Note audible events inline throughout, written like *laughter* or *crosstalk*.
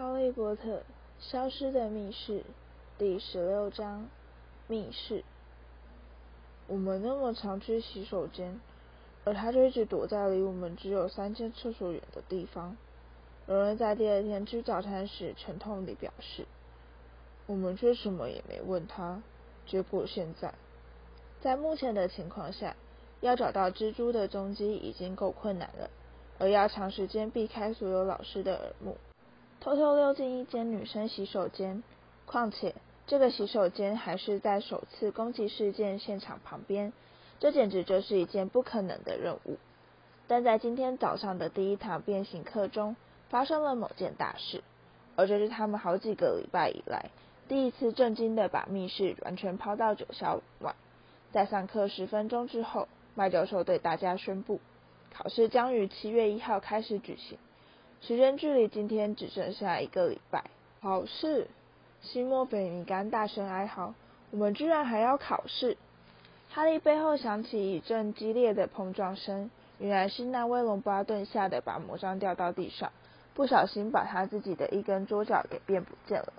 《哈利波特：消失的密室》第十六章：密室。我们那么常去洗手间，而他就一直躲在离我们只有三间厕所远的地方。有人在第二天吃早餐时沉痛地表示：“我们却什么也没问他。”结果现在，在目前的情况下，要找到蜘蛛的踪迹已经够困难了。而要长时间避开所有老师的耳目，偷偷溜进一间女生洗手间，况且这个洗手间还是在首次攻击事件现场旁边，这简直就是一件不可能的任务。但在今天早上的第一堂变形课中，发生了某件大事，而这是他们好几个礼拜以来第一次震惊的把密室完全抛到九霄外。在上课十分钟之后，麦教授对大家宣布。考试将于七月一号开始举行，时间距离今天只剩下一个礼拜。考试，西莫菲尼甘大声哀嚎：“我们居然还要考试！”哈利背后响起一阵激烈的碰撞声，原来是那威龙巴顿吓得把魔杖掉到地上，不小心把他自己的一根桌角给变不见了。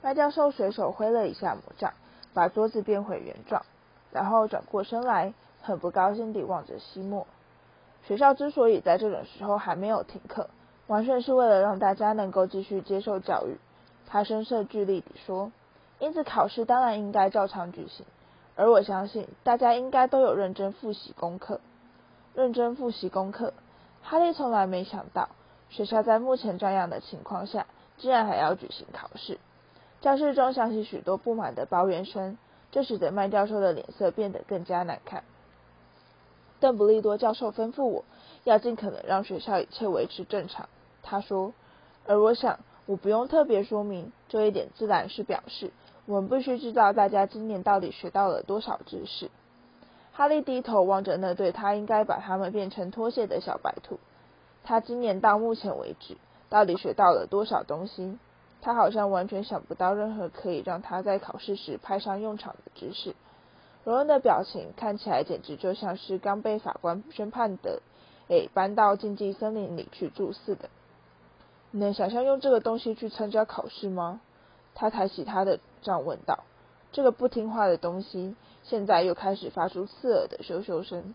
麦教授随手挥了一下魔杖，把桌子变回原状，然后转过身来，很不高兴地望着西莫。学校之所以在这种时候还没有停课，完全是为了让大家能够继续接受教育。他声色俱厉地说：“因此考试当然应该照常举行，而我相信大家应该都有认真复习功课。认真复习功课。”哈利从来没想到，学校在目前这样的情况下，竟然还要举行考试。教室中响起许多不满的抱怨声，这使得麦教授的脸色变得更加难看。邓布利多教授吩咐我要尽可能让学校一切维持正常。他说，而我想我不用特别说明这一点，自然是表示我们必须知道大家今年到底学到了多少知识。哈利低头望着那对他应该把他们变成拖鞋的小白兔。他今年到目前为止到底学到了多少东西？他好像完全想不到任何可以让他在考试时派上用场的知识。罗恩的表情看起来简直就像是刚被法官宣判的，诶，搬到禁忌森林里去住似的。你能想象用这个东西去参加考试吗？他抬起他的杖问道。这个不听话的东西现在又开始发出刺耳的咻咻声。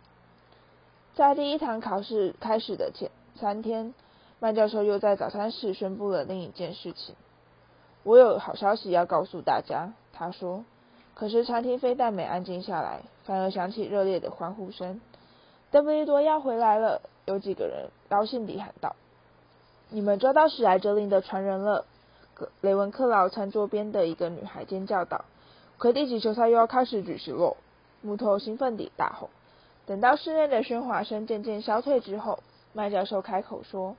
在第一堂考试开始的前三天，麦教授又在早餐室宣布了另一件事情。我有好消息要告诉大家，他说。可是餐厅非但没安静下来，反而响起热烈的欢呼声。邓布利多要回来了！有几个人高兴地喊道：“你们抓到史莱哲林的传人了！”雷文克劳餐桌边的一个女孩尖叫道：“魁地奇球赛又要开始举行喽！”木头兴奋地大吼。等到室内的喧哗声渐渐消退之后，麦教授开口说：“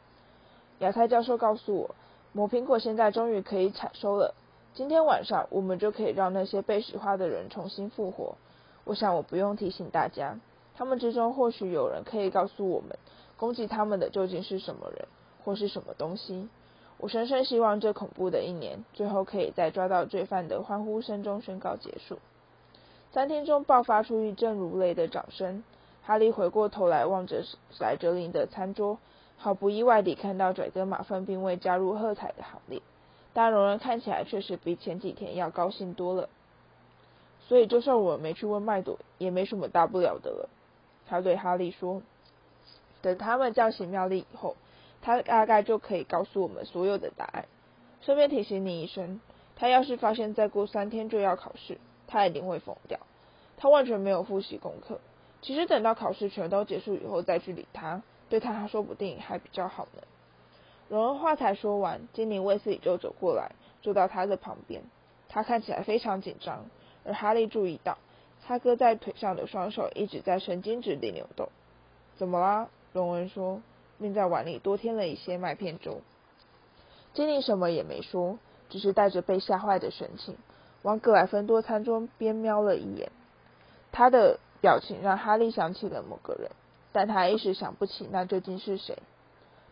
亚太教授告诉我，魔苹果现在终于可以采收了。”今天晚上，我们就可以让那些被石化的人重新复活。我想，我不用提醒大家，他们之中或许有人可以告诉我们，攻击他们的究竟是什么人，或是什么东西。我深深希望这恐怖的一年，最后可以在抓到罪犯的欢呼声中宣告结束。餐厅中爆发出一阵如雷的掌声。哈利回过头来望着莱哲林的餐桌，毫不意外地看到拽哥马粪并未加入喝彩的行列。但荣恩看起来确实比前几天要高兴多了，所以就算我们没去问麦朵，也没什么大不了的了。他对哈利说：“等他们叫醒妙丽以后，他大概就可以告诉我们所有的答案。顺便提醒你一声，他要是发现再过三天就要考试，他一定会疯掉。他完全没有复习功课。其实等到考试全都结束以后再去理他，对他说不定还比较好呢。”荣恩话才说完，精灵卫斯理就走过来，坐到他的旁边。他看起来非常紧张，而哈利注意到他搁在腿上的双手一直在神经质地扭动。怎么啦？荣恩说，并在碗里多添了一些麦片粥。经理什么也没说，只是带着被吓坏的神情，往格莱芬多餐桌边瞄了一眼。他的表情让哈利想起了某个人，但他一时想不起那究竟是谁。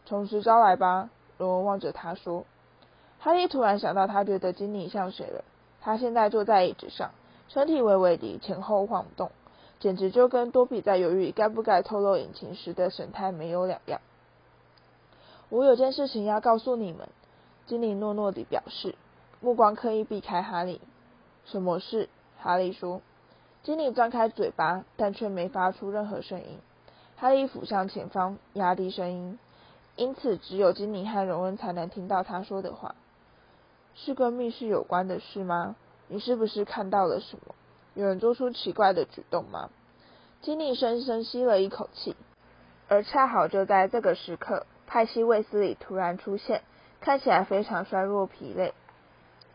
从实招来吧，荣恩望着他说。哈利突然想到，他觉得经理像谁了。他现在坐在椅子上，身体微微地前后晃动，简直就跟多比在犹豫该不该透露隐情时的神态没有两样。我有件事情要告诉你们。经理诺诺地表示，目光刻意避开哈利。什么事？哈利说。经理张开嘴巴，但却没发出任何声音。哈利俯向前方，压低声音，因此只有经理和荣恩才能听到他说的话。是跟密室有关的事吗？你是不是看到了什么？有人做出奇怪的举动吗？经理深深吸了一口气，而恰好就在这个时刻，派西·卫斯理突然出现，看起来非常衰弱疲累。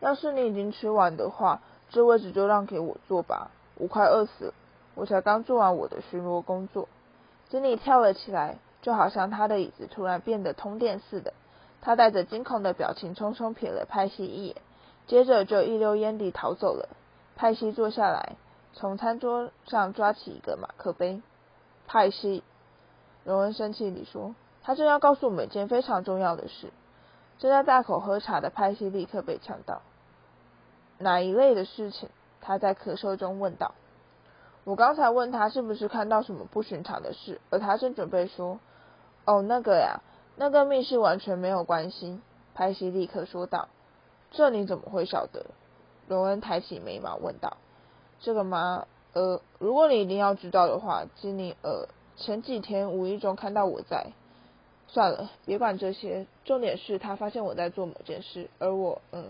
要是你已经吃完的话，这位置就让给我坐吧。我快饿死了，我才刚做完我的巡逻工作。经理跳了起来，就好像他的椅子突然变得通电似的。他带着惊恐的表情，匆匆瞥了派西一眼，接着就一溜烟地逃走了。派西坐下来，从餐桌上抓起一个马克杯。派西，荣恩生气地说：“他正要告诉我们一件非常重要的事。”正在大口喝茶的派西立刻被呛到。哪一类的事情？他在咳嗽中问道：“我刚才问他是不是看到什么不寻常的事，而他正准备说：‘哦，那个呀，那跟密室完全没有关系。’”派西立刻说道：“这你怎么会晓得？”荣恩抬起眉毛问道：“这个吗？呃，如果你一定要知道的话，经理，呃，前几天无意中看到我在……算了，别管这些，重点是他发现我在做某件事，而我……嗯，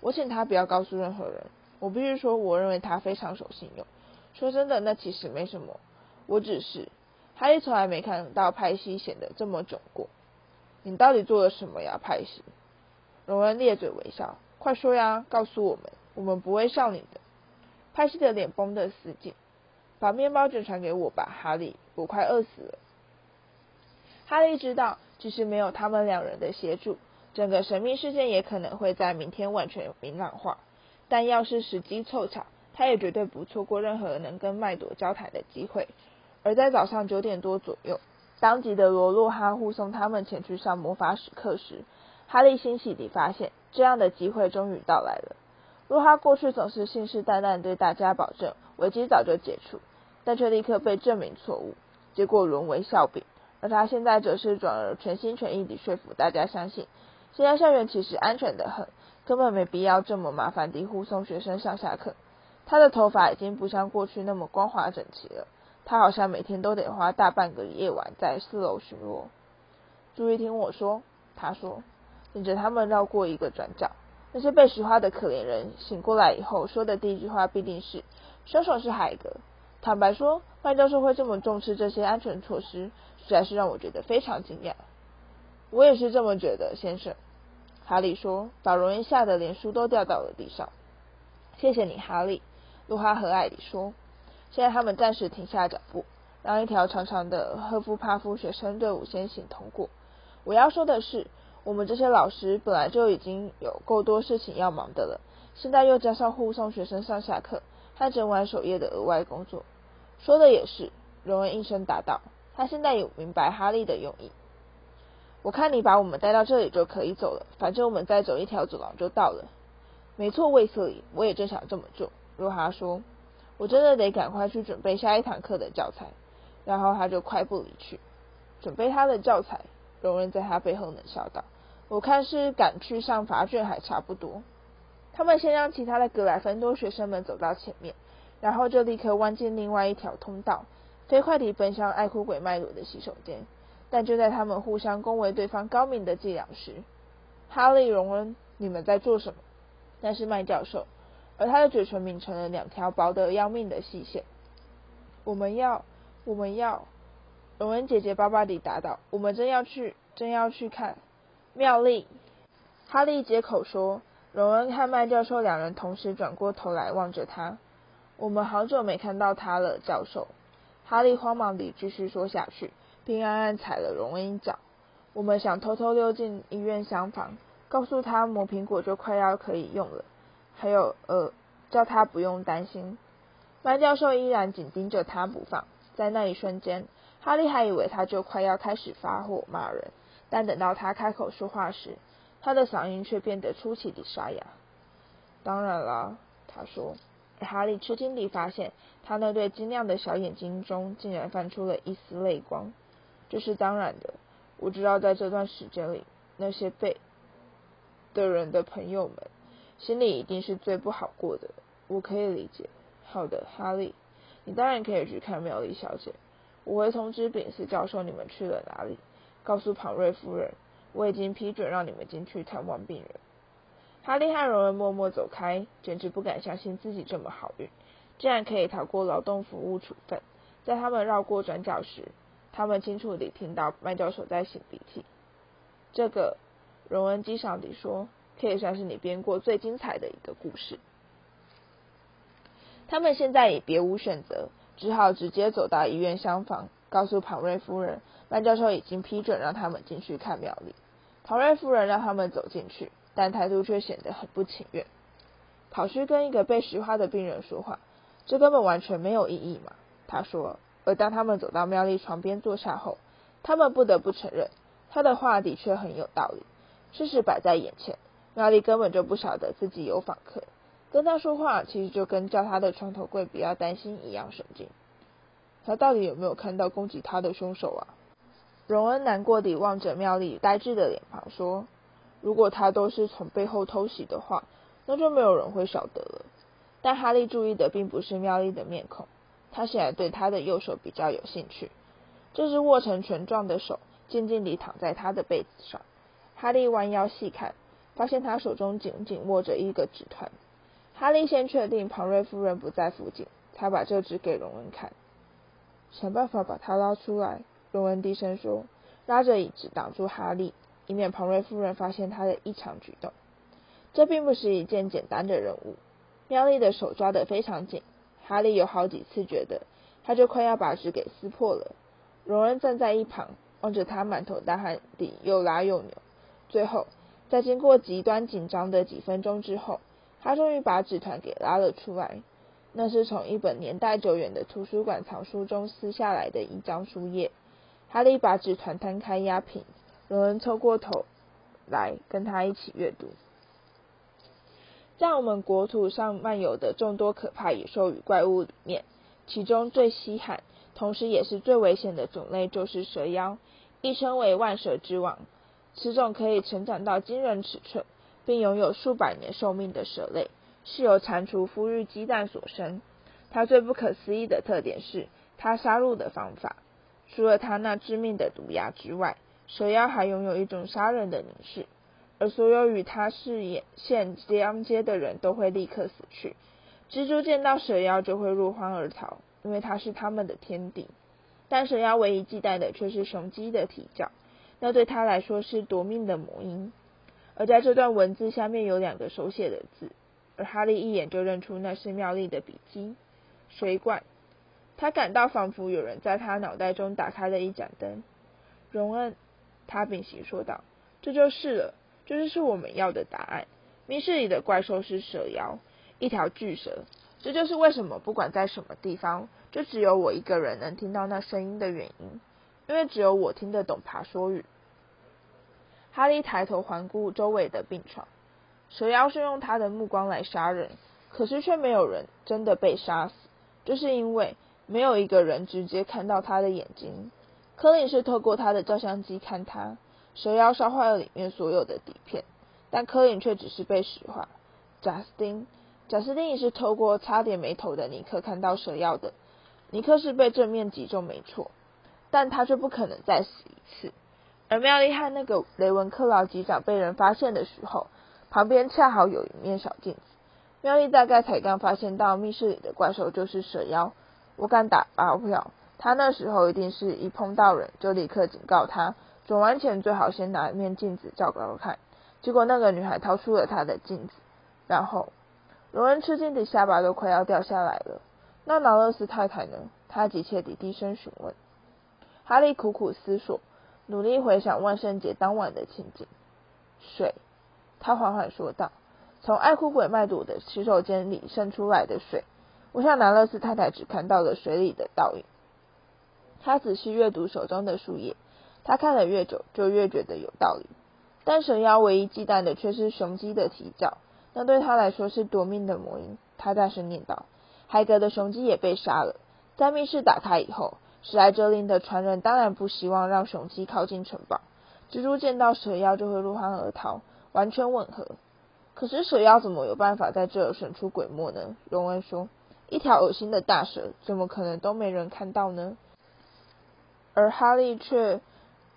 我请他不要告诉任何人。”我必须说，我认为他非常守信用。说真的，那其实没什么。我只是，他也从来没看到派西显得这么窘过。你到底做了什么呀，派西？荣恩咧嘴微笑，快说呀，告诉我们，我们不会笑你的。派西的脸绷得死紧。把面包卷传给我吧，哈利，我快饿死了。哈利知道，即使没有他们两人的协助，整个神秘事件也可能会在明天完全明朗化。但要是时机凑巧，他也绝对不错过任何能跟麦朵交谈的机会。而在早上九点多左右，当吉德罗洛哈护送他们前去上魔法史课时，哈利欣喜地发现，这样的机会终于到来了。洛哈过去总是信誓旦旦对大家保证危机早就解除，但却立刻被证明错误，结果沦为笑柄。而他现在则是转而全心全意地说服大家相信，现在校园其实安全的很。根本没必要这么麻烦地护送学生上下课。他的头发已经不像过去那么光滑整齐了。他好像每天都得花大半个夜晚在四楼巡逻。注意听我说，他说，领着他们绕过一个转角。那些被石化的可怜人醒过来以后说的第一句话必定是：“凶手是海格。”坦白说，麦教授会这么重视这些安全措施，实在是让我觉得非常惊讶。我也是这么觉得，先生。哈利说：“把荣恩吓得连书都掉到了地上。”谢谢你，哈利。露哈和蔼地说：“现在他们暂时停下脚步，让一条长长的赫夫帕夫学生队伍先行通过。我要说的是，我们这些老师本来就已经有够多事情要忙的了，现在又加上护送学生上下课和整晚守夜的额外工作。”说的也是，荣恩应声答道。他现在有明白哈利的用意。我看你把我们带到这里就可以走了，反正我们再走一条走廊就到了。没错，卫瑟里，我也正想这么做。若哈说：“我真的得赶快去准备下一堂课的教材。”然后他就快步离去，准备他的教材。荣恩在他背后冷笑道：“我看是赶去上罚卷还差不多。”他们先让其他的格莱芬多学生们走到前面，然后就立刻弯进另外一条通道，飞快地奔向爱哭鬼麦罗的洗手间。但就在他们互相恭维对方高明的伎俩时，哈利·荣恩，你们在做什么？那是麦教授，而他的嘴唇抿成了两条薄得要命的细线。我们要，我们要，荣恩结结巴巴地答道：“我们真要去，真要去看妙丽。”哈利接口说。荣恩和麦教授两人同时转过头来望着他。我们好久没看到他了，教授。哈利慌忙地继续说下去。并暗暗踩了荣恩一脚。我们想偷偷溜进医院厢房，告诉他磨苹果就快要可以用了。还有，呃，叫他不用担心。麦教授依然紧盯着他不放。在那一瞬间，哈利还以为他就快要开始发火骂人，但等到他开口说话时，他的嗓音却变得出奇的沙哑。当然了，他说。哈利吃惊地发现，他那对晶亮的小眼睛中竟然泛出了一丝泪光。这是当然的。我知道，在这段时间里，那些被的人的朋友们，心里一定是最不好过的。我可以理解。好的，哈利，你当然可以去看妙丽小姐。我会通知丙斯教授你们去了哪里，告诉庞瑞夫人，我已经批准让你们进去探望病人。哈利和荣恩默默走开，简直不敢相信自己这么好运，竟然可以逃过劳动服务处分。在他们绕过转角时，他们清楚地听到麦教授在擤鼻涕。这个，荣恩机上地说，可以算是你编过最精彩的一个故事。他们现在也别无选择，只好直接走到医院厢房，告诉庞瑞夫人，曼教授已经批准让他们进去看苗栗。庞瑞夫人让他们走进去，但态度却显得很不情愿。跑去跟一个被石化的病人说话，这根本完全没有意义嘛？他说。而当他们走到妙丽床边坐下后，他们不得不承认，他的话的确很有道理。事实摆在眼前，妙丽根本就不晓得自己有访客。跟他说话，其实就跟叫他的床头柜不要担心一样神经。他到底有没有看到攻击他的凶手啊？荣恩难过地望着妙丽呆滞的脸庞说：“如果他都是从背后偷袭的话，那就没有人会晓得了。”但哈利注意的并不是妙丽的面孔，他显然对他的右手比较有兴趣。这只握成拳状的手静静地躺在他的被子上。哈利弯腰细看，发现他手中紧紧握着一个纸团。哈利先确定庞瑞夫人不在附近，才把这纸给荣恩看。想办法把他拉出来，荣恩低声说，拉着椅子挡住哈利，以免庞瑞夫人发现他的异常举动。这并不是一件简单的任务。妙丽的手抓得非常紧，哈利有好几次觉得他就快要把纸给撕破了。荣恩站在一旁，望着他满头大汗地又拉又扭。最后，在经过极端紧张的几分钟之后，他终于把纸团给拉了出来，那是从一本年代久远的图书馆藏书中撕下来的一张书页。哈利把纸团摊开压平，荣恩凑过头来跟他一起阅读。在我们国土上漫游的众多可怕野兽与怪物里面，其中最稀罕，同时也是最危险的种类就是蛇妖，亦称为万蛇之王。此种可以成长到惊人尺寸。并拥有数百年寿命的蛇类，是由蟾蜍孵育鸡蛋所生。它最不可思议的特点是它杀戮的方法。除了它那致命的毒牙之外，蛇妖还拥有一种杀人的凝视，而所有与它视线相接的人都会立刻死去。蜘蛛见到蛇妖就会落荒而逃，因为它是他们的天敌。但蛇妖唯一忌惮的却是雄鸡的啼叫，那对它来说是夺命的魔音。而在这段文字下面有两个手写的字，哈利一眼就认出那是妙丽的笔迹。水管，他感到仿佛有人在他脑袋中打开了一盏灯。荣恩，他屏息说道：“这就是了，这就是我们要的答案。密室里的怪兽是蛇妖，一条巨蛇。这就是为什么不管在什么地方，就只有我一个人能听到那声音的原因，因为只有我听得懂爬说语。”哈利抬头环顾周围的病床，蛇妖是用他的目光来杀人，可是却没有人真的被杀死，就是因为没有一个人直接看到他的眼睛。科林是透过他的照相机看他，蛇妖烧坏了里面所有的底片，但科林却只是被石化。贾斯汀，贾斯汀也是透过差点没头的尼克看到蛇妖的，尼克是被正面击中没错，但他却不可能再死一次。而妙丽和那个雷文克劳机长被人发现的时候，旁边恰好有一面小镜子。妙丽大概才刚发现到密室里的怪兽就是蛇妖，我敢打包票，他那时候一定是一碰到人就立刻警告他，转弯前最好先拿一面镜子照照看。结果那个女孩掏出了她的镜子，然后罗恩吃惊的下巴都快要掉下来了。那劳勒斯太太呢？他急切地低声询问。哈利苦苦思索。努力回想万圣节当晚的情景。水，他缓缓说道：“从爱哭鬼麦朵的洗手间里渗出来的水。我想南勒斯太太只看到了水里的倒影。”他仔细阅读手中的树叶，他看了越久，就越觉得有道理。但蛇妖唯一忌惮的却是雄鸡的啼叫，那对他来说是夺命的魔音。他大声念道：“海格的雄鸡也被杀了。”在密室打开以后。史莱哲林的传人当然不希望让雄鸡靠近城堡。蜘蛛见到蛇妖就会落荒而逃。完全吻合。可是蛇妖怎么有办法在这儿神出鬼没呢？荣恩说：“一条恶心的大蛇，怎么可能都没人看到呢？”而哈利却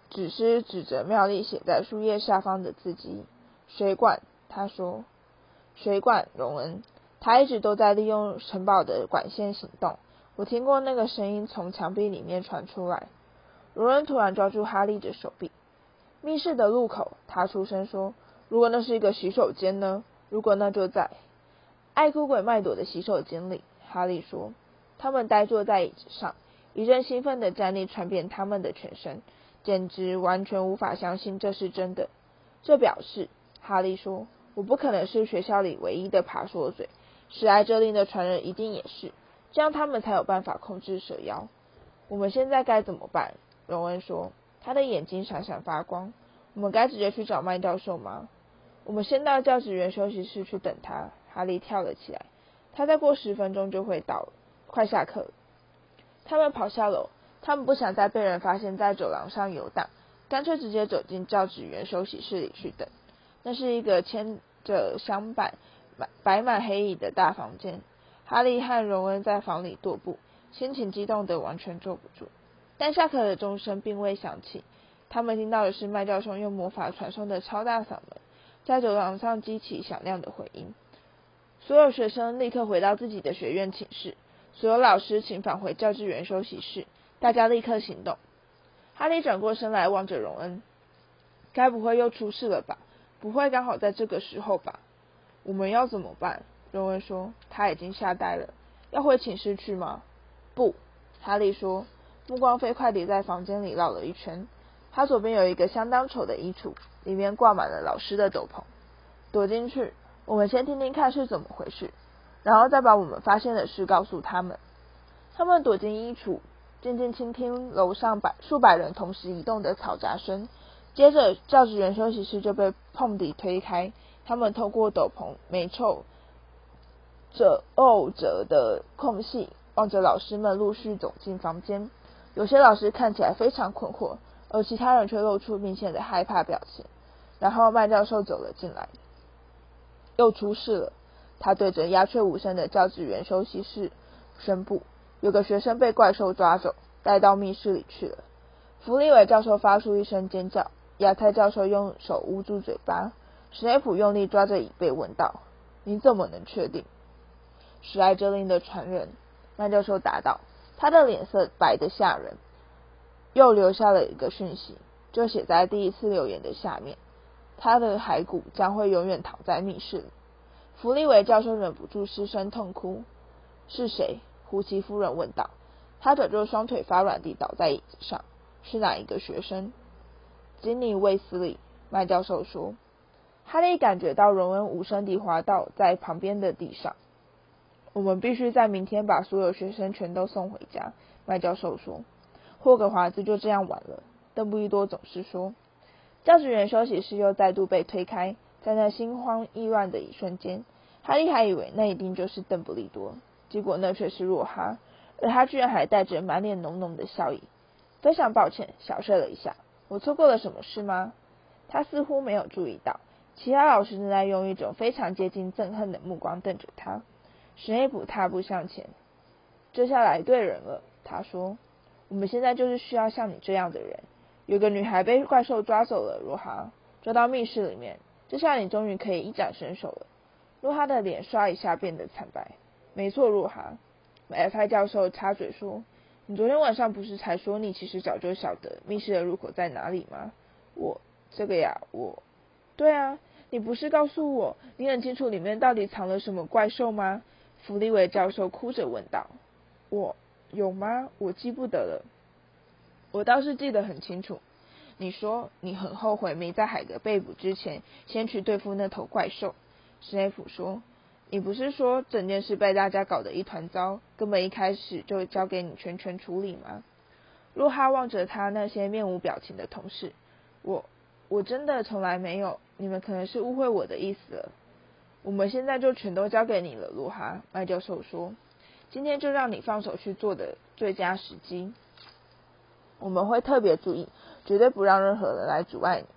只是指着妙丽写在树叶下方的字迹：“水管。”他说：“水管。”荣恩，他一直都在利用城堡的管线行动。我听过那个声音从墙壁里面传出来。荣恩突然抓住哈利的手臂。密室的入口，他出声说。如果那是一个洗手间呢？如果那就在爱哭鬼麦朵的洗手间里，哈利说。他们呆坐在椅子上，一阵兴奋的战栗传遍他们的全身，简直完全无法相信这是真的。这表示，哈利说，我不可能是学校里唯一的爬说嘴，史莱哲林的传人一定也是，这样他们才有办法控制蛇妖。我们现在该怎么办？荣恩说，他的眼睛闪闪发光。我们该直接去找麦教授吗？我们先到教职员休息室去等他。哈利跳了起来，他再过十分钟就会到。快下课。他们跑下楼，他们不想再被人发现在走廊上游荡，干脆直接走进教职员休息室里去等。那是一个牵着香板、摆满黑椅的大房间。哈利和荣恩在房里踱步，心情激动得完全坐不住。但下课的钟声并未响起，他们听到的是麦教授用魔法传送的超大嗓门。在走廊上激起响亮的回音，所有学生立刻回到自己的学院寝室，所有老师请返回教职员休息室，大家立刻行动。哈利转过身来望着荣恩，该不会又出事了吧？不会刚好在这个时候吧？我们要怎么办？荣恩说，他已经吓呆了。要回寝室去吗？不，哈利说，目光飞快地在房间里绕了一圈。他左边有一个相当丑的衣橱。里面挂满了老师的斗篷，躲进去。我们先听听看是怎么回事，然后再把我们发现的事告诉他们。他们躲进衣橱，静静倾听楼上百数百人同时移动的嘈杂声。接着，教职员休息室就被碰底推开。他们透过斗篷没臭褶皱褶的空隙，望着老师们陆续走进房间。有些老师看起来非常困惑，而其他人却露出明显的害怕表情。然后麦教授走了进来，又出事了。他对着鸦雀无声的教职员休息室宣布：有个学生被怪兽抓走，带到密室里去了。弗利伟教授发出一声尖叫，亚太教授用手捂住嘴巴，史内普用力抓着椅背问道：“你怎么能确定？”史莱哲林的传人，麦教授答道。他的脸色白得吓人，又留下了一个讯息，就写在第一次留言的下面。他的骸骨将会永远躺在密室里。弗利维教授忍不住失声痛哭。是谁？胡奇夫人问道。他转着双腿发软地倒在椅子上。是哪一个学生？金尼卫斯理。麦教授说。哈利感觉到荣恩无声地滑倒在旁边的地上。我们必须在明天把所有学生全都送回家。麦教授说。霍格华兹就这样完了。邓布利多总是说。教职员休息室又再度被推开，在那心慌意乱的一瞬间，哈利还以为那一定就是邓布利多，结果那却是若哈，而他居然还带着满脸浓浓的笑意。非常抱歉，小睡了一下，我错过了什么事吗？他似乎没有注意到，其他老师正在用一种非常接近憎恨的目光瞪着他。史内普踏步向前，这下来对人了，他说：“我们现在就是需要像你这样的人。”有个女孩被怪兽抓走了，若哈抓到密室里面，这下你终于可以一展身手了。若哈的脸刷一下变得惨白。没错，若哈。F I 教授插嘴说：“你昨天晚上不是才说你其实早就晓得密室的入口在哪里吗？”我这个呀，我对啊，你不是告诉我你很清楚里面到底藏了什么怪兽吗？弗利维教授哭着问道。我有吗？我记不得了。我倒是记得很清楚，你说你很后悔没在海格被捕之前先去对付那头怪兽。史内普说：“你不是说整件事被大家搞得一团糟，根本一开始就交给你全权处理吗？”若哈望着他那些面无表情的同事，我我真的从来没有，你们可能是误会我的意思了。我们现在就全都交给你了，若哈。麦教授说：“今天就让你放手去做的最佳时机。”我们会特别注意，绝对不让任何人来阻碍你。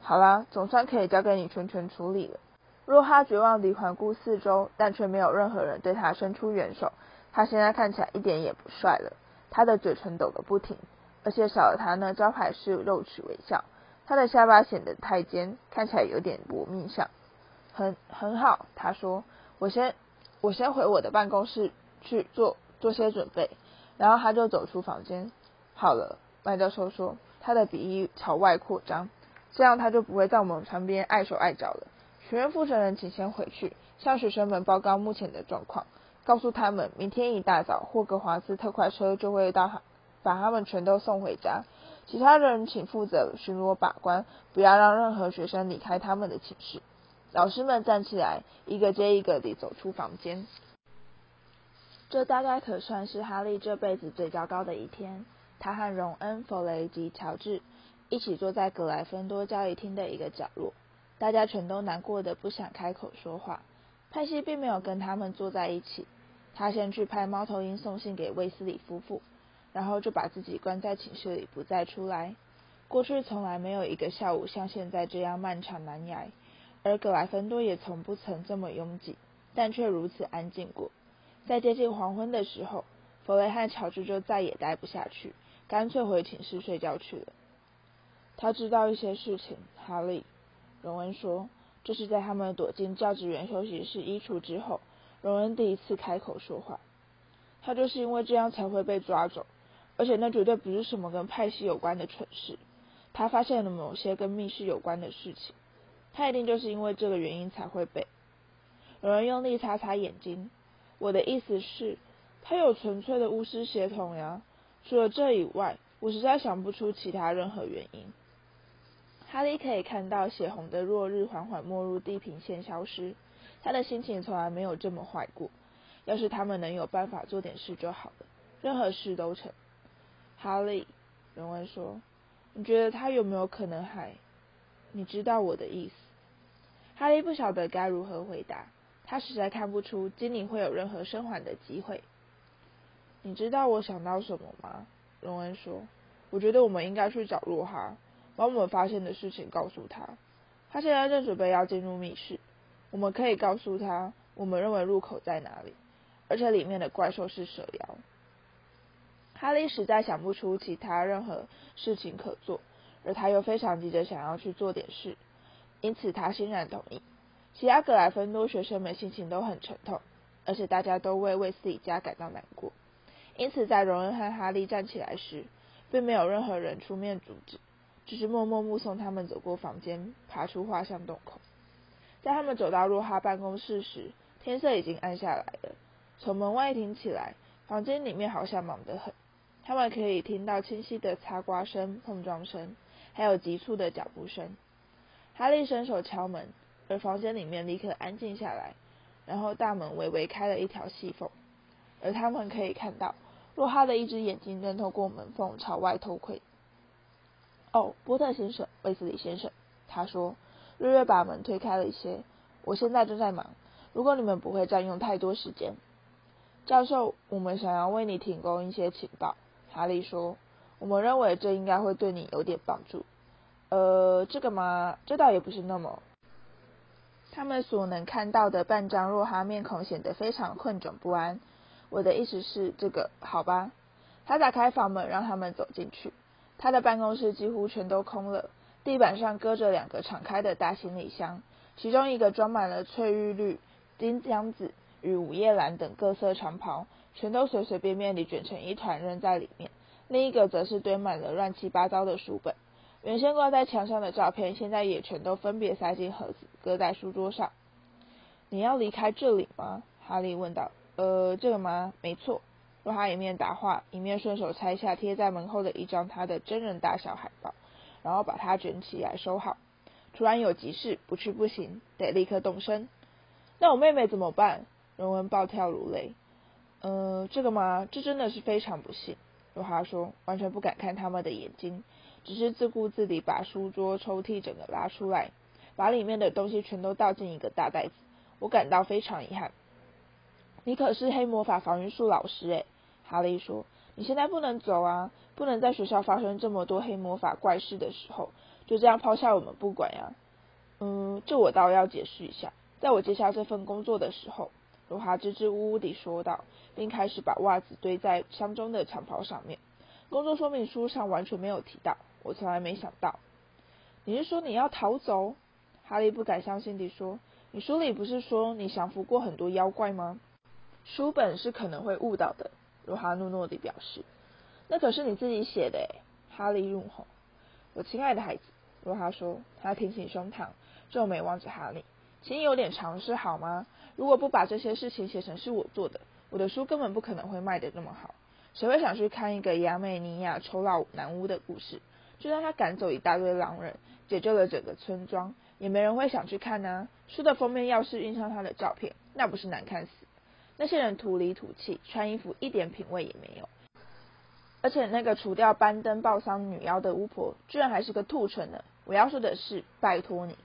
好啦，总算可以交给你全权处理了。若哈绝望地环顾四周，但却没有任何人对他伸出援手。他现在看起来一点也不帅了，他的嘴唇抖个不停，而且少了他那招牌式肉齿微笑，他的下巴显得太尖，看起来有点搏命相。很 *laughs* 很好，他说：“我先我先回我的办公室去做做些准备。”然后他就走出房间。好了，麦教授说，他的鼻翼朝外扩张，这样他就不会在我们旁边碍手碍脚了。学院负责人，请先回去，向学生们报告目前的状况。告诉他们，明天一大早，霍格华兹特快车就会到，把他们全都送回家。其他人请负责巡逻把关，不要让任何学生离开他们的寝室。老师们站起来，一个接一个地走出房间。这大概可算是哈利这辈子最糟糕的一天。他和荣恩、弗雷及乔治一起坐在格莱芬多交易厅的一个角落，大家全都难过的不想开口说话。派西并没有跟他们坐在一起。他先去派猫头鹰送信给卫斯理夫妇，然后就把自己关在寝室里不再出来。过去从来没有一个下午像现在这样漫长难挨，而格莱芬多也从不曾这么拥挤，但却如此安静过。在接近黄昏的时候，弗雷和乔治就再也待不下去，干脆回寝室睡觉去了。他知道一些事情，哈利，荣恩说，这是在他们躲进教职员休息室衣橱之后。荣恩第一次开口说话，他就是因为这样才会被抓走，而且那绝对不是什么跟派系有关的蠢事。他发现了某些跟密室有关的事情，他一定就是因为这个原因才会被。荣恩用力擦擦眼睛，我的意思是，他有纯粹的巫师血统呀。除了这以外，我实在想不出其他任何原因。哈利可以看到血红的落日缓缓没入地平线，消失。他的心情从来没有这么坏过。要是他们能有办法做点事就好了，任何事都成。哈利，荣恩说：“你觉得他有没有可能还……你知道我的意思？”哈利不晓得该如何回答。他实在看不出精灵会有任何生还的机会。你知道我想到什么吗？荣恩说：“我觉得我们应该去找洛哈，把我们发现的事情告诉他。他现在正准备要进入密室。”我们可以告诉他，我们认为入口在哪里，而且里面的怪兽是蛇妖。哈利实在想不出其他任何事情可做，而他又非常急着想要去做点事，因此他欣然同意。其他格莱芬多学生们心情都很沉痛，而且大家都为为斯理家感到难过，因此在荣恩和哈利站起来时，并没有任何人出面阻止，只是默默目送他们走过房间，爬出画像洞口。在他们走到洛哈办公室时，天色已经暗下来了。从门外听起来，房间里面好像忙得很。他们可以听到清晰的擦刮声、碰撞声，还有急促的脚步声。哈利伸手敲门，而房间里面立刻安静下来。然后大门微微开了一条细缝，而他们可以看到若哈的一只眼睛正透过门缝朝外偷窥。哦，波特先生，威斯理先生，他说。瑞瑞把门推开了一些。我现在正在忙，如果你们不会占用太多时间，教授，我们想要为你提供一些情报。哈利说：“我们认为这应该会对你有点帮助。”呃，这个吗？这倒也不是那么。他们所能看到的半张若哈面孔显得非常困窘不安。我的意思是，这个好吧？他打开房门，让他们走进去。他的办公室几乎全都空了。地板上搁着两个敞开的大行李箱，其中一个装满了翠玉绿、金浆紫与午夜蓝等各色长袍，全都随随便便地卷成一团扔在里面；另一个则是堆满了乱七八糟的书本，原先挂在墙上的照片，现在也全都分别塞进盒子，搁在书桌上。你要离开这里吗？哈利问道。呃，这个吗？没错。若哈一面答话，一面顺手拆下贴在门后的一张他的真人大小海报。然后把它卷起来收好。突然有急事，不去不行，得立刻动身。那我妹妹怎么办？荣恩暴跳如雷。呃，这个嘛，这真的是非常不幸。若哈说，完全不敢看他们的眼睛，只是自顾自地把书桌抽屉整个拉出来，把里面的东西全都倒进一个大袋子。我感到非常遗憾。你可是黑魔法防御术老师诶，哈利说。你现在不能走啊！不能在学校发生这么多黑魔法怪事的时候，就这样抛下我们不管呀？嗯，这我倒要解释一下。在我接下这份工作的时候，罗哈支支吾吾地说道，并开始把袜子堆在箱中的长袍上面。工作说明书上完全没有提到，我从来没想到。你是说你要逃走？哈利不敢相信地说：“你书里不是说你降服过很多妖怪吗？”书本是可能会误导的，罗哈诺诺地表示。那可是你自己写的诶，哈利怒吼。我亲爱的孩子，罗哈说，他挺起胸膛，皱眉望着哈利，请你有点常识好吗？如果不把这些事情写成是我做的，我的书根本不可能会卖得那么好。谁会想去看一个亚美尼亚丑老男巫的故事？就算他赶走一大堆狼人，解救了整个村庄，也没人会想去看呢。书的封面要是印上他的照片，那不是难看死？那些人土里土气，穿衣服一点品味也没有。而且那个除掉班登报丧女妖的巫婆，居然还是个兔唇呢！我要说的是，拜托你。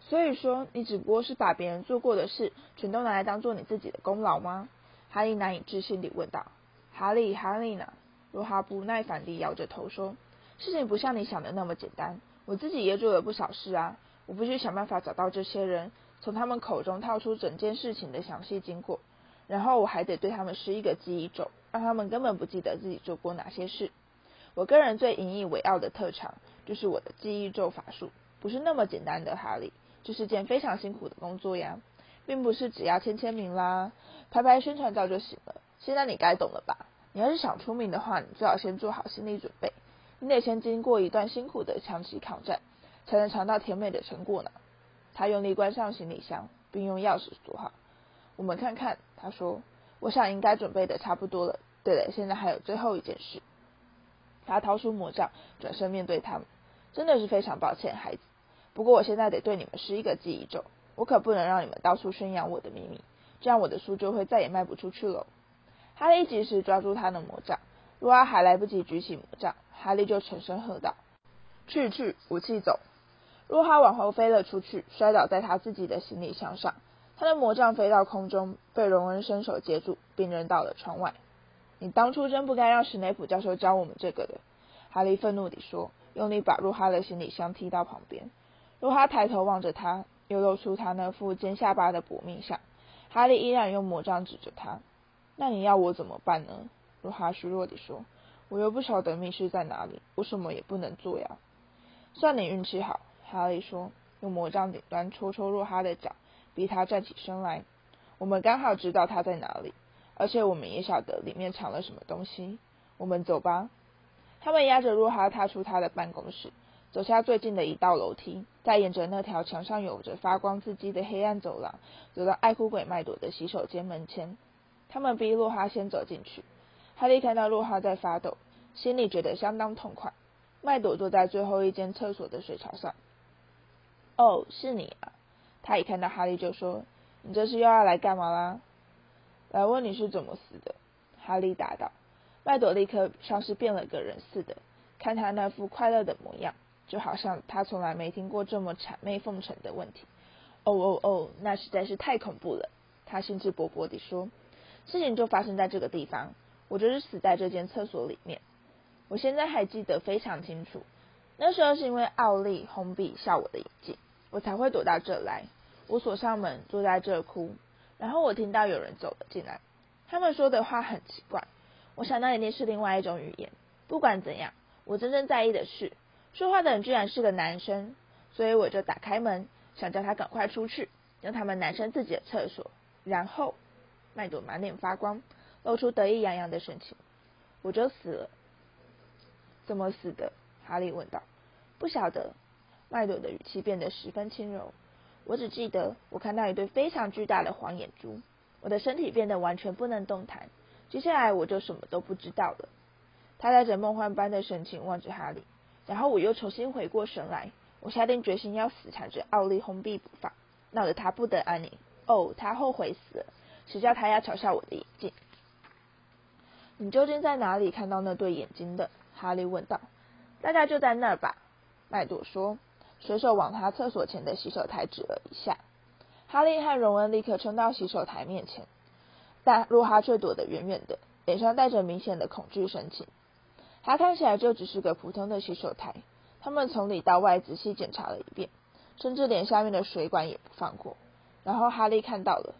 所以说，你只不过是把别人做过的事，全都拿来当做你自己的功劳吗？哈利难以置信地问道。哈利，哈利呢？罗哈不耐烦地摇着头说：“事情不像你想的那么简单。我自己也做了不少事啊。我必须想办法找到这些人，从他们口中套出整件事情的详细经过。”然后我还得对他们施一个记忆咒，让他们根本不记得自己做过哪些事。我个人最引以为傲的特长就是我的记忆咒法术，不是那么简单的，哈利，这是件非常辛苦的工作呀，并不是只要签签名啦、拍拍宣传照就行了。现在你该懂了吧？你要是想出名的话，你最好先做好心理准备，你得先经过一段辛苦的长期抗战，才能尝到甜美的成果呢。他用力关上行李箱，并用钥匙锁好。我们看看，他说：“我想应该准备的差不多了。对了，现在还有最后一件事。”他掏出魔杖，转身面对他们：“真的是非常抱歉，孩子。不过我现在得对你们施一个记忆咒，我可不能让你们到处宣扬我的秘密，这样我的书就会再也卖不出去了。”哈利及时抓住他的魔杖，若阿还来不及举起魔杖，哈利就沉声喝道：“去去，武器走！”若哈往后飞了出去，摔倒在他自己的行李箱上。他的魔杖飞到空中，被荣恩伸手接住，并扔到了窗外。你当初真不该让史内普教授教我们这个的，哈利愤怒地说，用力把若哈的行李箱踢到旁边。若哈抬头望着他，又露出他那副尖下巴的薄面相。哈利依然用魔杖指着他。那你要我怎么办呢？若哈虚弱地说，我又不晓得密室在哪里，我什么也不能做呀。算你运气好，哈利说，用魔杖顶端戳戳若哈的脚。逼他站起身来。我们刚好知道他在哪里，而且我们也晓得里面藏了什么东西。我们走吧。他们押着若哈踏出他的办公室，走下最近的一道楼梯，再沿着那条墙上有着发光刺激的黑暗走廊，走到爱哭鬼麦朵的洗手间门前。他们逼洛哈先走进去。哈利看到洛哈在发抖，心里觉得相当痛快。麦朵坐在最后一间厕所的水槽上。哦，是你啊。他一看到哈利就说：“你这是又要来干嘛啦？”来问你是怎么死的。哈利答道。麦朵立刻像是变了个人似的，看他那副快乐的模样，就好像他从来没听过这么谄媚奉承的问题。哦哦哦，那实在是太恐怖了。他兴致勃勃地说：“事情就发生在这个地方，我就是死在这间厕所里面。我现在还记得非常清楚，那时候是因为奥利红笔笑我的眼镜，我才会躲到这来。”我锁上门，坐在这哭。然后我听到有人走了进来，他们说的话很奇怪。我想那一定是另外一种语言。不管怎样，我真正在意的是，说话的人居然是个男生。所以我就打开门，想叫他赶快出去，让他们男生自己的厕所。然后，麦朵满脸发光，露出得意洋洋的神情。我就死了。怎么死的？哈利问道。不晓得。麦朵的语气变得十分轻柔。我只记得，我看到一对非常巨大的黄眼珠，我的身体变得完全不能动弹。接下来我就什么都不知道了。他带着梦幻般的神情望着哈利，然后我又重新回过神来。我下定决心要死缠着奥利红臂不放，闹得他不得安宁。哦，他后悔死了，谁叫他要嘲笑我的眼睛？你究竟在哪里看到那对眼睛的？哈利问道。大概就在那儿吧，麦朵说。随手往他厕所前的洗手台指了一下，哈利和荣恩立刻冲到洗手台面前，但若哈却躲得远远的，脸上带着明显的恐惧神情。他看起来就只是个普通的洗手台，他们从里到外仔细检查了一遍，甚至连下面的水管也不放过。然后哈利看到了，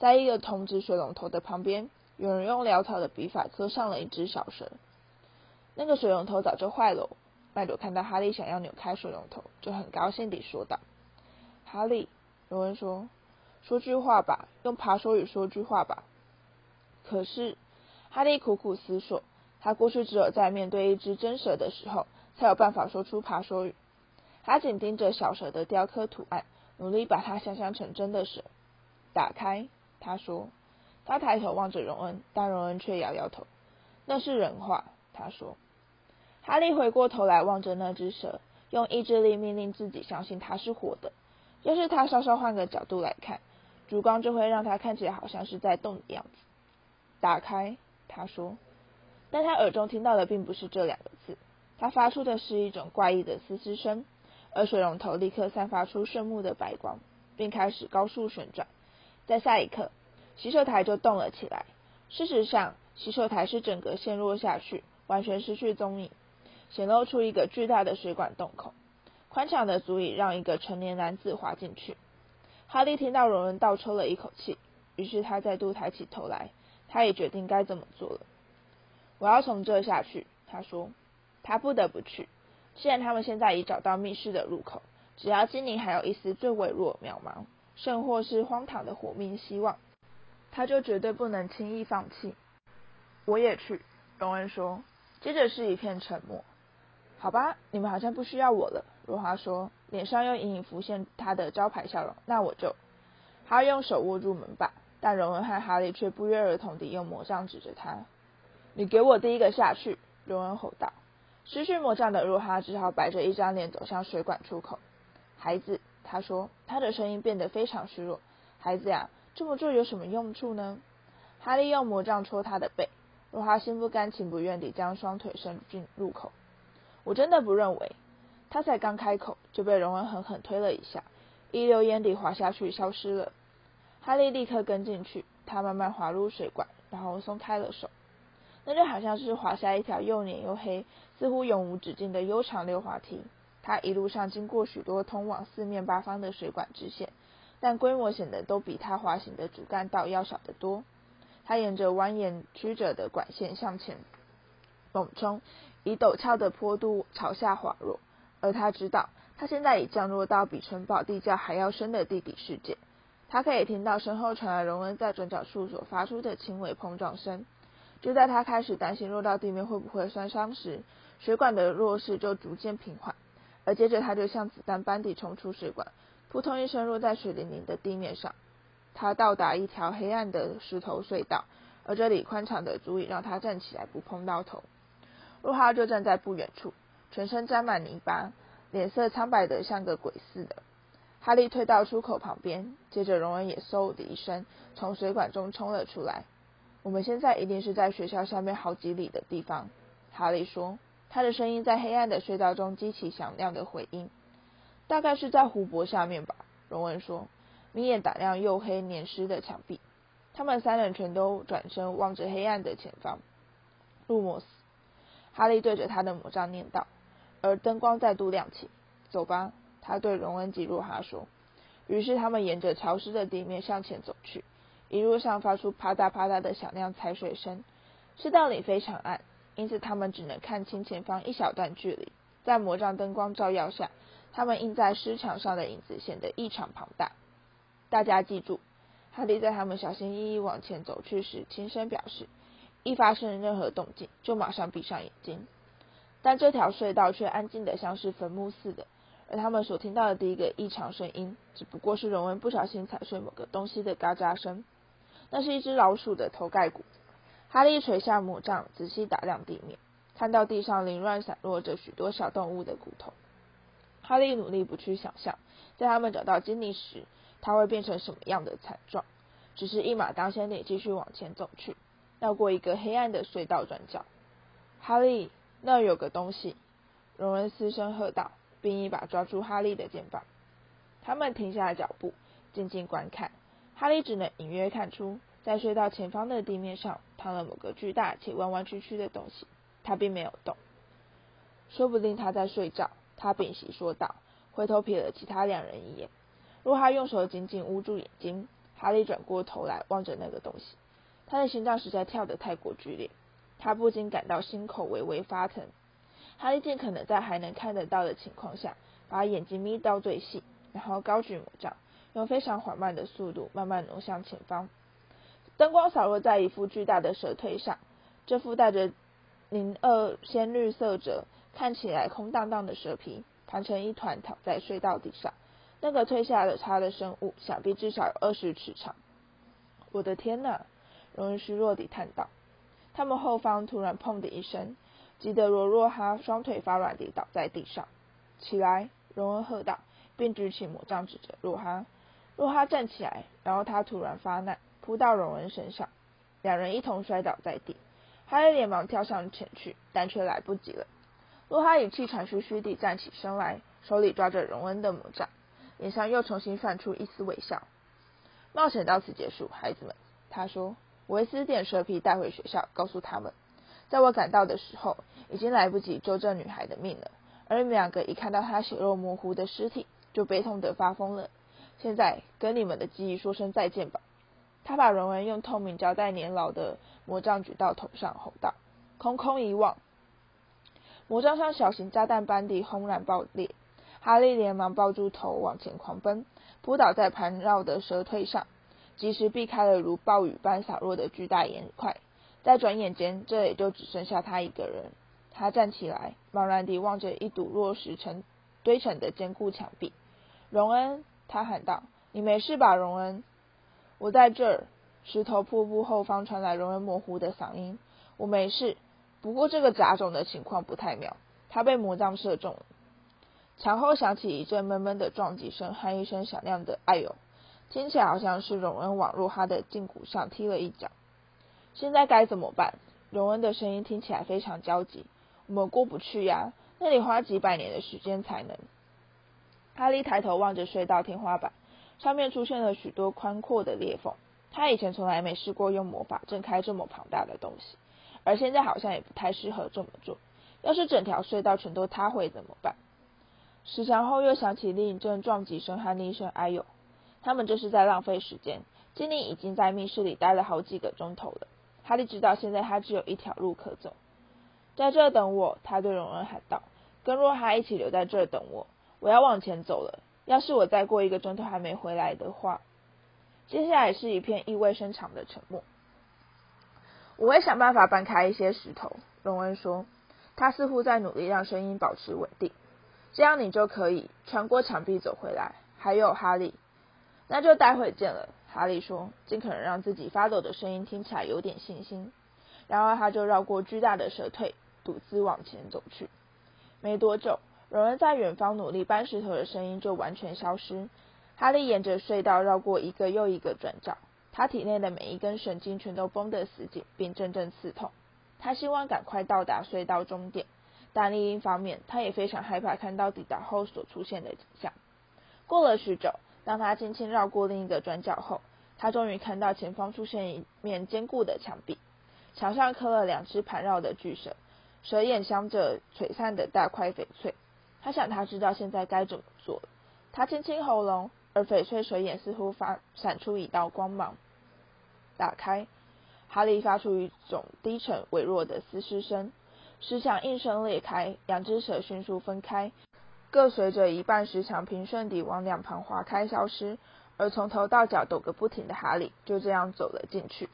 在一个铜制水龙头的旁边，有人用潦草的笔法刻上了一只小蛇。那个水龙头早就坏了。麦朵看到哈利想要扭开水龙头，就很高兴地说道：“哈利，荣恩说，说句话吧，用爬手语说句话吧。”可是，哈利苦苦思索，他过去只有在面对一只真蛇的时候，才有办法说出爬手语。他紧盯着小蛇的雕刻图案，努力把它想象成真的蛇。打开，他说。他抬头望着荣恩，但荣恩却摇摇头。那是人话，他说。哈利回过头来望着那只蛇，用意志力命令自己相信它是活的。要是他稍稍换个角度来看，烛光就会让它看起来好像是在动的样子。打开，他说。但他耳中听到的并不是这两个字，他发出的是一种怪异的嘶嘶声，而水龙头立刻散发出炫目的白光，并开始高速旋转。在下一刻，洗手台就动了起来。事实上，洗手台是整个陷落下去，完全失去踪影。显露出一个巨大的水管洞口，宽敞的足以让一个成年男子滑进去。哈利听到荣恩倒抽了一口气，于是他再度抬起头来，他也决定该怎么做了。我要从这下去，他说。他不得不去。既然他们现在已找到密室的入口，只要精灵还有一丝最微弱、渺茫，甚或是荒唐的活命希望，他就绝对不能轻易放弃。我也去，荣恩说。接着是一片沉默。好吧，你们好像不需要我了。若花说，脸上又隐隐浮现他的招牌笑容。那我就。他用手握住门把，但荣恩和哈利却不约而同地用魔杖指着他。你给我第一个下去！荣恩吼道。失去魔杖的若哈只好摆着一张脸走向水管出口。孩子，他说，他的声音变得非常虚弱。孩子呀，这么做有什么用处呢？哈利用魔杖戳他的背。若哈心不甘情不愿地将双腿伸进入口。我真的不认为，他才刚开口就被荣恩狠狠推了一下，一溜烟地滑下去消失了。哈利立刻跟进去，他慢慢滑入水管，然后松开了手。那就好像是滑下一条又黏又黑、似乎永无止境的悠长溜滑梯。他一路上经过许多通往四面八方的水管支线，但规模显得都比他滑行的主干道要小得多。他沿着蜿蜒曲折的管线向前猛冲。以陡峭的坡度朝下滑落，而他知道，他现在已降落到比城堡地窖还要深的地底世界。他可以听到身后传来荣恩在转角处所发出的轻微碰撞声。就在他开始担心落到地面会不会摔伤时，水管的弱势就逐渐平缓，而接着他就像子弹般地冲出水管，扑通一声落在水淋淋的地面上。他到达一条黑暗的石头隧道，而这里宽敞的足以让他站起来不碰到头。陆浩就站在不远处，全身沾满泥巴，脸色苍白得像个鬼似的。哈利退到出口旁边，接着荣恩也嗖的一声从水管中冲了出来。我们现在一定是在学校下面好几里的地方，哈利说，他的声音在黑暗的隧道中激起响亮的回音。大概是在湖泊下面吧，荣恩说，眯眼打量黝黑黏湿的墙壁。他们三人全都转身望着黑暗的前方。路莫斯。哈利对着他的魔杖念道，而灯光再度亮起。走吧，他对荣恩及若哈说。于是他们沿着潮湿的地面向前走去，一路上发出啪嗒啪嗒的响亮踩水声。隧道里非常暗，因此他们只能看清前方一小段距离。在魔杖灯光照耀下，他们映在石墙上的影子显得异常庞大。大家记住，哈利在他们小心翼翼往前走去时轻声表示。一发生任何动静，就马上闭上眼睛。但这条隧道却安静的像是坟墓似的，而他们所听到的第一个异常声音，只不过是荣恩不小心踩碎某个东西的嘎喳声。那是一只老鼠的头盖骨。哈利垂下魔杖，仔细打量地面，看到地上凌乱散落着许多小动物的骨头。哈利努力不去想象，在他们找到金妮时，他会变成什么样的惨状，只是一马当先地继续往前走去。绕过一个黑暗的隧道转角，哈利，那儿有个东西！荣恩嘶声喝道，并一把抓住哈利的肩膀。他们停下了脚步，静静观看。哈利只能隐约看出，在隧道前方的地面上躺了某个巨大且弯弯曲曲的东西。他并没有动。说不定他在睡觉，他屏息说道，回头瞥了其他两人一眼。若哈用手紧紧捂住眼睛，哈利转过头来望着那个东西，他的心脏实在跳得太过剧烈，他不禁感到心口微微发疼。哈利尽可能在还能看得到的情况下，把眼睛眯到最细，然后高举魔杖，用非常缓慢的速度慢慢挪向前方。灯光扫落在一副巨大的蛇腿上，这副带着零二鲜绿色者、看起来空荡荡的蛇皮，盘成一团躺在隧道底上。那个推下了他的生物，想必至少有二十尺长。我的天哪！荣恩虚弱地叹道。他们后方突然砰的一声，急得罗若哈双腿发软地倒在地上。起来！荣恩喝道，并举起魔杖指着若哈。若哈站起来，然后他突然发难，扑到荣恩身上，两人一同摔倒在地。哈利连忙跳上前去，但却来不及了。若哈已气喘吁吁地站起身来，手里抓着荣恩的魔杖。脸上又重新泛出一丝微笑。冒险到此结束，孩子们，他说：“我会撕点蛇皮带回学校，告诉他们，在我赶到的时候，已经来不及救这女孩的命了。而你们两个一看到她血肉模糊的尸体，就悲痛得发疯了。现在跟你们的记忆说声再见吧。”他把荣恩用透明胶带粘牢的魔杖举到头上，吼道：“空空一望！”魔杖像小型炸弹般地轰然爆裂。哈利连忙抱住头往前狂奔，扑倒在盘绕的蛇腿上，及时避开了如暴雨般洒落的巨大岩块。在转眼间，这也就只剩下他一个人。他站起来，茫然地望着一堵落石成堆成的坚固墙壁。荣恩，他喊道：“你没事吧，荣恩？”“我在这儿。”石头瀑布后方传来荣恩模糊的嗓音：“我没事，不过这个杂种的情况不太妙，他被魔杖射中。”墙后响起一阵闷闷的撞击声和一声响亮的“哎呦”，听起来好像是荣恩往入他的胫骨上踢了一脚。现在该怎么办？荣恩的声音听起来非常焦急。我们过不去呀，那里花几百年的时间才能。哈利抬头望着隧道天花板，上面出现了许多宽阔的裂缝。他以前从来没试过用魔法挣开这么庞大的东西，而现在好像也不太适合这么做。要是整条隧道全都塌毁怎么办？石墙后又响起另一阵撞击声和另一声“哎呦”，他们这是在浪费时间。精灵已经在密室里待了好几个钟头了。哈利知道现在他只有一条路可走，在这等我。他对荣恩喊道：“跟若哈一起留在这等我，我要往前走了。要是我再过一个钟头还没回来的话……”接下来是一片意味深长的沉默。我会想办法搬开一些石头，荣恩说。他似乎在努力让声音保持稳定。这样你就可以穿过墙壁走回来。还有哈利，那就待会见了。哈利说，尽可能让自己发抖的声音听起来有点信心。然后他就绕过巨大的蛇腿，独自往前走去。没多久，有人在远方努力搬石头的声音就完全消失。哈利沿着隧道绕过一个又一个转角，他体内的每一根神经全都绷得死紧，并阵阵刺痛。他希望赶快到达隧道终点。但另一方面，他也非常害怕看到抵达后所出现的景象。过了许久，当他轻轻绕过另一个转角后，他终于看到前方出现一面坚固的墙壁，墙上刻了两只盘绕的巨蛇，蛇眼镶着璀璨的大块翡翠。他想，他知道现在该怎么做。他轻轻喉咙，而翡翠蛇眼似乎发闪出一道光芒，打开。哈利发出一种低沉微弱的嘶嘶声。石墙应声裂开，两只蛇迅速分开，各随着一半石墙平顺地往两旁划开消失，而从头到脚抖个不停的哈利就这样走了进去。